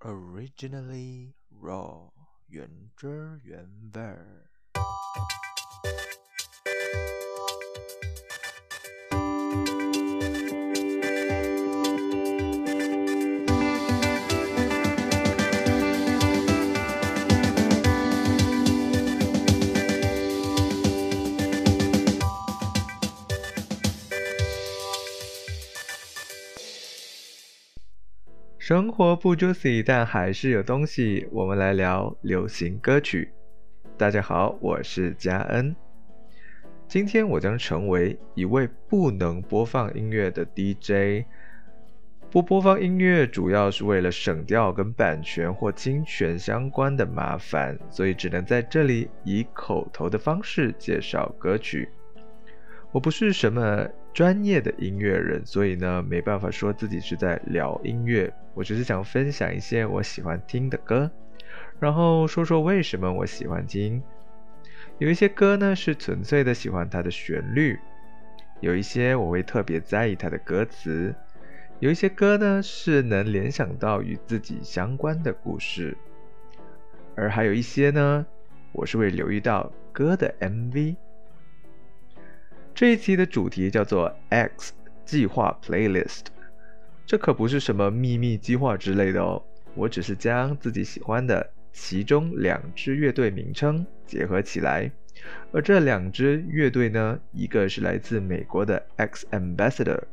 Originally raw，原汁原味儿。 生活不 juicy，但还是有东西。我们来聊流行歌曲。大家好，我是嘉恩。今天我将成为一位不能播放音乐的 DJ。不播放音乐主要是为了省掉跟版权或侵权相关的麻烦，所以只能在这里以口头的方式介绍歌曲。我不是什么专业的音乐人，所以呢，没办法说自己是在聊音乐。我只是想分享一些我喜欢听的歌，然后说说为什么我喜欢听。有一些歌呢是纯粹的喜欢它的旋律，有一些我会特别在意它的歌词，有一些歌呢是能联想到与自己相关的故事，而还有一些呢，我是会留意到歌的 MV。这一期的主题叫做 X 计划 Playlist，这可不是什么秘密计划之类的哦，我只是将自己喜欢的其中两支乐队名称结合起来，而这两支乐队呢，一个是来自美国的 X Ambassador，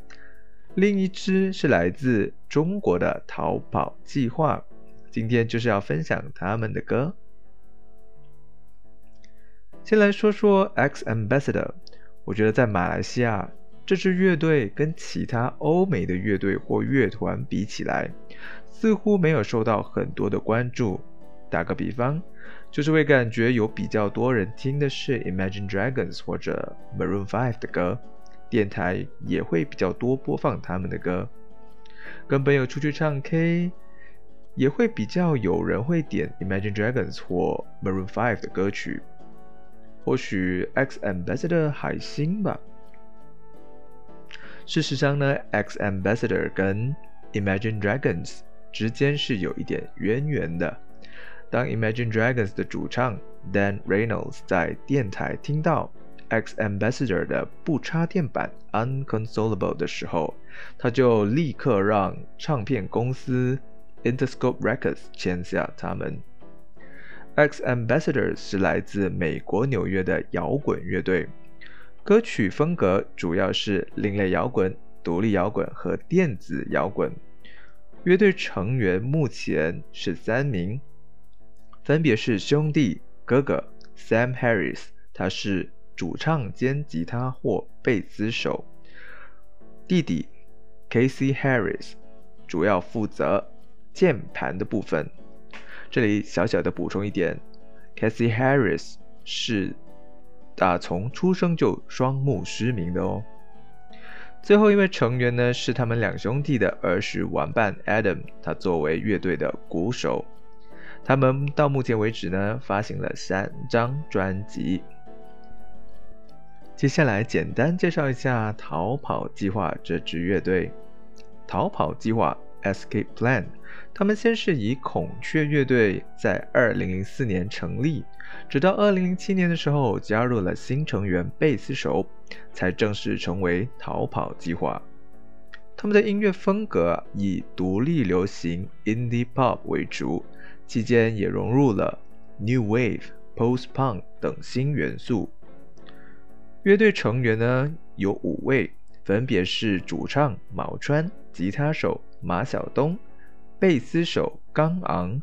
另一支是来自中国的逃跑计划，今天就是要分享他们的歌。先来说说 X Ambassador。我觉得在马来西亚，这支乐队跟其他欧美的乐队或乐团比起来，似乎没有受到很多的关注。打个比方，就是会感觉有比较多人听的是 Imagine Dragons 或者 Maroon Five 的歌，电台也会比较多播放他们的歌。跟朋友出去唱 K，也会比较有人会点 Imagine Dragons 或 Maroon Five 的歌曲。或许 X Ambassador 海星吧。事实上呢，X Ambassador 跟 Imagine Dragons 之间是有一点渊源的。当 Imagine Dragons 的主唱 Dan Reynolds 在电台听到 X Ambassador 的不插电版 Unconsolable 的时候，他就立刻让唱片公司 Interscope Records 签下他们。X Ambassadors 是来自美国纽约的摇滚乐队，歌曲风格主要是另类摇滚、独立摇滚和电子摇滚。乐队成员目前是三名，分别是兄弟哥哥 Sam Harris，他是主唱兼吉他或贝斯手；弟弟 Casey Harris，主要负责键盘的部分。这里小小的补充一点，Casey Harris 是打从出生就双目失明的哦。最后一位成员呢是他们两兄弟的儿时玩伴 Adam，他作为乐队的鼓手。他们到目前为止呢发行了三张专辑。接下来简单介绍一下逃跑计划这支乐队。逃跑计划 Escape Plan。他们先是以孔雀乐队在2004年成立，直到2007年的时候加入了新成员贝斯手，才正式成为逃跑计划。他们的音乐风格以独立流行 （indie pop） 为主，期间也融入了 new wave、post punk 等新元素。乐队成员呢有五位，分别是主唱毛川、吉他手马晓东。贝斯手刚昂、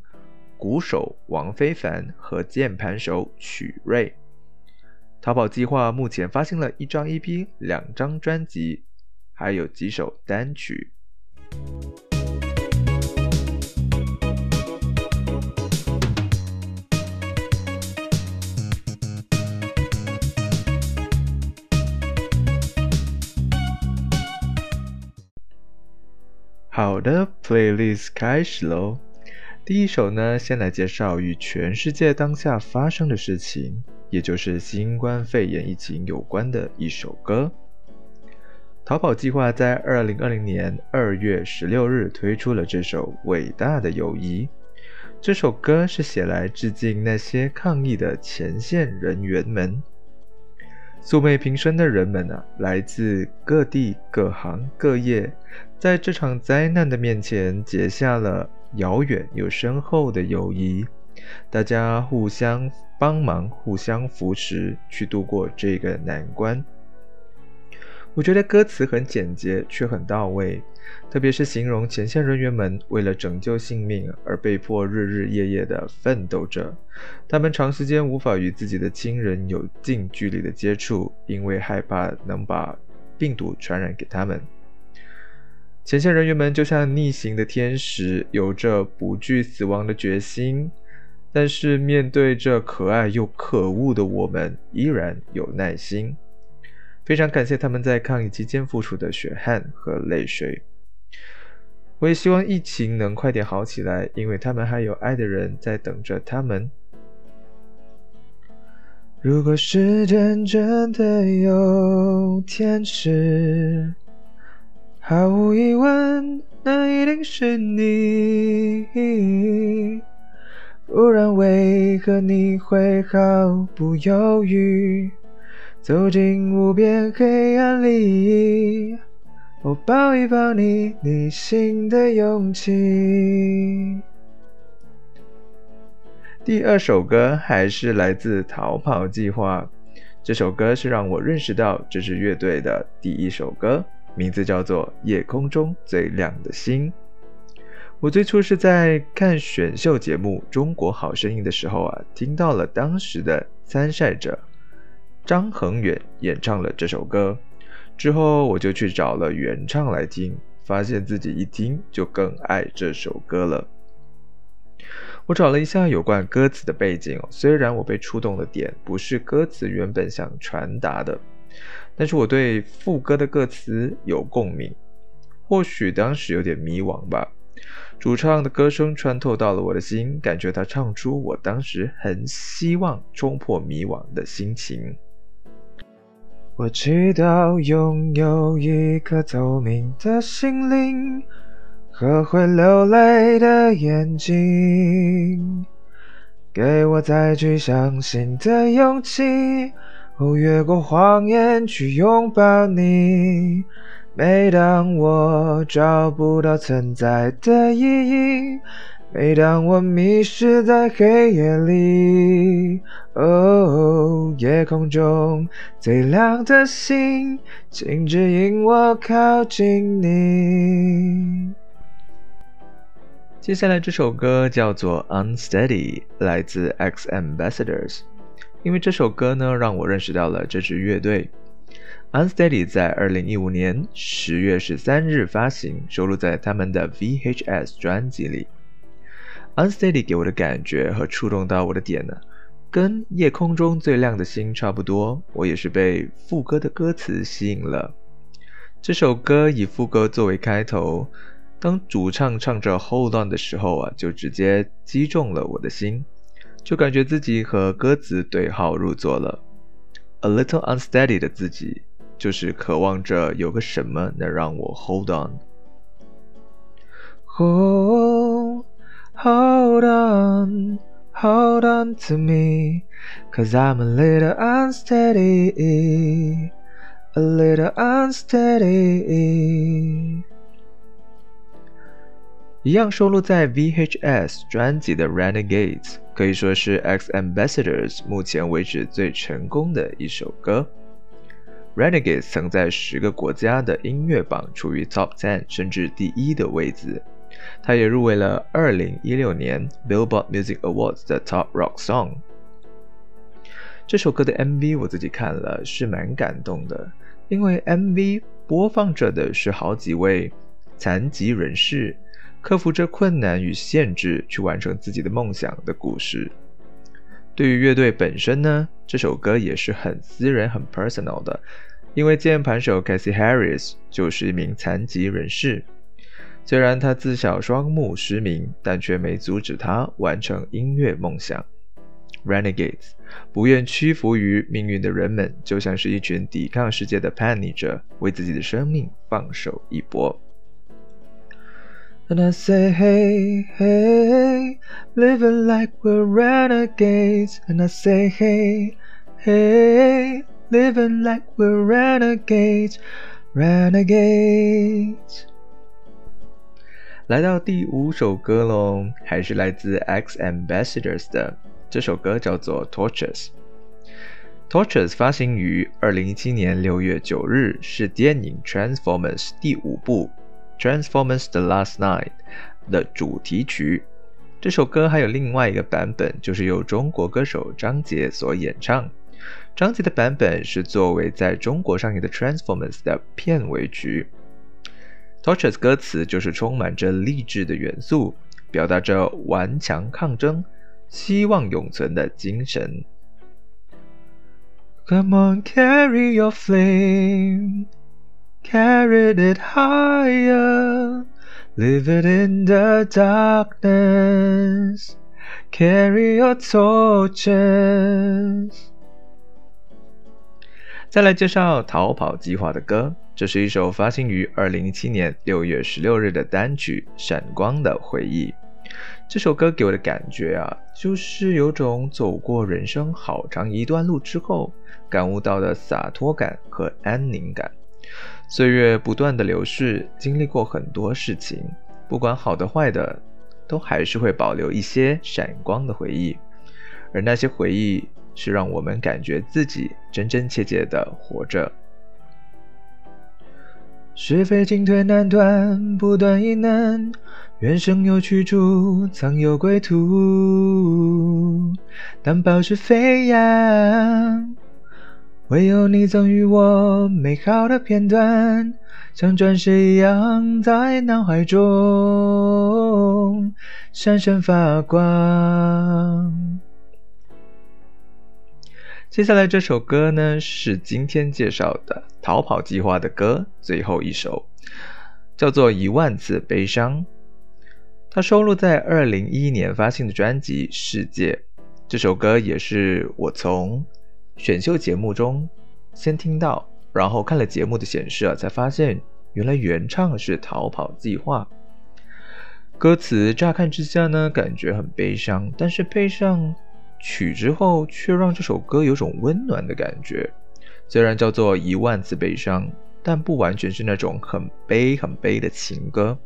鼓手王非凡和键盘手曲瑞。淘宝计划目前发行了一张 EP、两张专辑，还有几首单曲。好的，playlist 开始喽。第一首呢，先来介绍与全世界当下发生的事情，也就是新冠肺炎疫情有关的一首歌。逃跑计划在二零二零年二月十六日推出了这首伟大的友谊。这首歌是写来致敬那些抗疫的前线人员们。素昧平生的人们啊，来自各地各行各业，在这场灾难的面前结下了遥远又深厚的友谊。大家互相帮忙，互相扶持，去度过这个难关。我觉得歌词很简洁，却很到位，特别是形容前线人员们为了拯救性命而被迫日日夜夜的奋斗着。他们长时间无法与自己的亲人有近距离的接触，因为害怕能把病毒传染给他们。前线人员们就像逆行的天使，有着不惧死亡的决心，但是面对这可爱又可恶的我们，依然有耐心。非常感谢他们在抗疫期间付出的血汗和泪水。我也希望疫情能快点好起来，因为他们还有爱的人在等着他们。如果时间真的有天使，毫无疑问，那一定是你。不然为何你会毫不犹豫？走进无边黑暗里，我抱一抱你，逆行的勇气。第二首歌还是来自《逃跑计划》，这首歌是让我认识到这支乐队的第一首歌，名字叫做《夜空中最亮的星》。我最初是在看选秀节目《中国好声音》的时候啊，听到了当时的参赛者。张恒远演唱了这首歌之后，我就去找了原唱来听，发现自己一听就更爱这首歌了。我找了一下有关歌词的背景，虽然我被触动的点不是歌词原本想传达的，但是我对副歌的歌词有共鸣。或许当时有点迷惘吧，主唱的歌声穿透到了我的心，感觉他唱出我当时很希望冲破迷惘的心情。我祈祷拥有一颗透明的心灵和会流泪的眼睛，给我再去相信的勇气，哦，越过谎言去拥抱你。每当我找不到存在的意义。每当我迷失在黑夜里，哦，夜空中最亮的星，请指引我靠近你。接下来这首歌叫做《Unsteady》，来自 X Ambassadors。因为这首歌呢，让我认识到了这支乐队。Unsteady 在二零一五年十月十三日发行，收录在他们的 VHS 专辑里。Unsteady 给我的感觉和触动到我的点呢，跟夜空中最亮的星差不多。我也是被副歌的歌词吸引了。这首歌以副歌作为开头，当主唱唱着 Hold On 的时候啊，就直接击中了我的心，就感觉自己和歌词对号入座了。A little unsteady 的自己，就是渴望着有个什么能让我 Hold On。Hold on, hold on to me, cause I'm a little unsteady, a little unsteady。一样收录在 VHS 专辑的《Renegades》，可以说是 X Ambassadors 目前为止最成功的一首歌。Renegades 曾在十个国家的音乐榜处于 Top Ten 甚至第一的位置。他也入围了2016年 Billboard Music Awards 的 Top Rock Song。这首歌的 MV 我自己看了，是蛮感动的，因为 MV 播放着的是好几位残疾人士克服着困难与限制去完成自己的梦想的故事。对于乐队本身呢，这首歌也是很私人、很 personal 的，因为键盘手 Cassie Harris 就是一名残疾人士。虽然他自小双目失明，但却没阻止他完成音乐梦想。Renegades，不愿屈服于命运的人们，就像是一群抵抗世界的叛逆者，为自己的生命放手一搏。And I say, hey, hey, living like we're renegades. And I say, hey, hey, living like we're renegades, renegades. 来到第五首歌喽，还是来自 X Ambassadors 的。这首歌叫做《Torches》。Torches 发行于二零一七年六月九日，是电影《Transformers》第五部《 Transformers: The Last Night》的主题曲。这首歌还有另外一个版本，就是由中国歌手张杰所演唱。张杰的版本是作为在中国上映的《Transformers》的片尾曲。Torches 歌词就是充满着励志的元素，表达着顽强抗争、希望永存的精神。Come on, carry your flame, carry it higher, live it in the darkness, carry your torches. 再来介绍《逃跑计划》的歌，这是一首发行于二零一七年六月十六日的单曲《闪光的回忆》。这首歌给我的感觉啊，就是有种走过人生好长一段路之后，感悟到的洒脱感和安宁感。岁月不断的流逝，经历过很多事情，不管好的坏的，都还是会保留一些闪光的回忆，而那些回忆。是让我们感觉自己真真切切的活着。是非进退难断，不断疑难，缘生有去处，藏有归途。当暴是飞扬，唯有你赠予我美好的片段，像钻石一样在脑海中闪闪发光。接下来这首歌呢，是今天介绍的《逃跑计划》的歌最后一首，叫做《一万次悲伤》。它收录在二零一一年发行的专辑《世界》。这首歌也是我从选秀节目中先听到，然后看了节目的显示啊，才发现原来原唱是《逃跑计划》。歌词乍看之下呢，感觉很悲伤，但是配上。曲之后，却让这首歌有种温暖的感觉。虽然叫做一万次悲伤，但不完全是那种很悲很悲的情歌。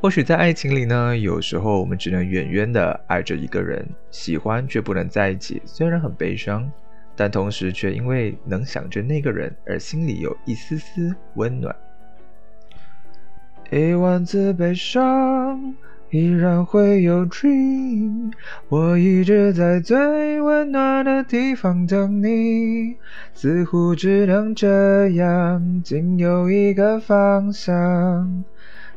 或许在爱情里呢，有时候我们只能远远的爱着一个人，喜欢却不能在一起。虽然很悲伤，但同时却因为能想着那个人而心里有一丝丝温暖。一万次悲伤。依然会有 dream，我一直在最温暖的地方等你，似乎只能这样，仅有一个方向，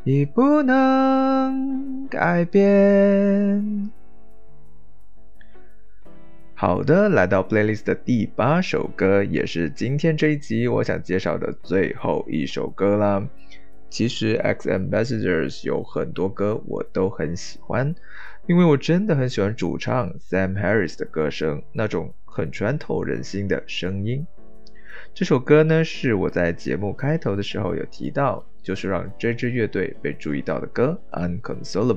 已不能改变。好的，来到 playlist 的第八首歌，也是今天这一集我想介绍的最后一首歌啦。其实 X Ambassadors 有很多歌我都很喜欢，因为我真的很喜欢主唱 Sam Harris 的歌声，那种很穿透人心的声音。这首歌呢是我在节目开头的时候有提到，就是让这支乐队被注意到的歌《Unconsolable》。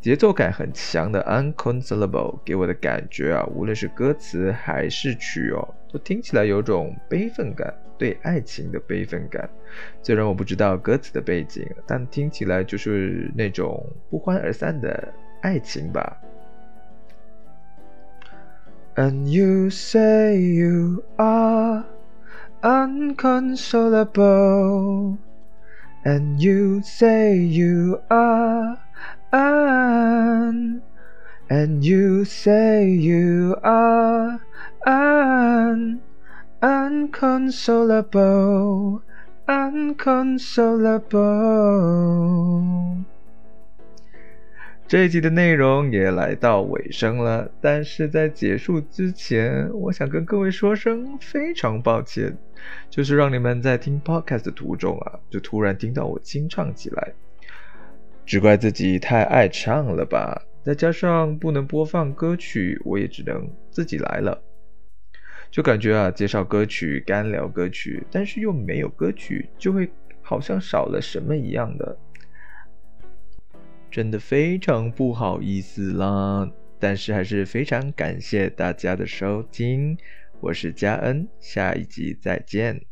节奏感很强的《Unconsolable》给我的感觉啊，无论是歌词还是曲哦，都听起来有种悲愤感，对爱情的悲愤感。虽然我不知道歌词的背景，但听起来就是那种不欢而散的爱情吧。And you say you are unconsolable, and you say you are. un, and you say you are un, unconsolable, unconsolable。这一集的内容也来到尾声了，但是在结束之前，我想跟各位说声非常抱歉，就是让你们在听 podcast 的途中啊，就突然听到我清唱起来。只怪自己太爱唱了吧！再加上不能播放歌曲，我也只能自己来了。就感觉啊，介绍歌曲、干聊歌曲，但是又没有歌曲，就会好像少了什么一样的，真的非常不好意思啦。但是还是非常感谢大家的收听，我是佳恩，下一集再见。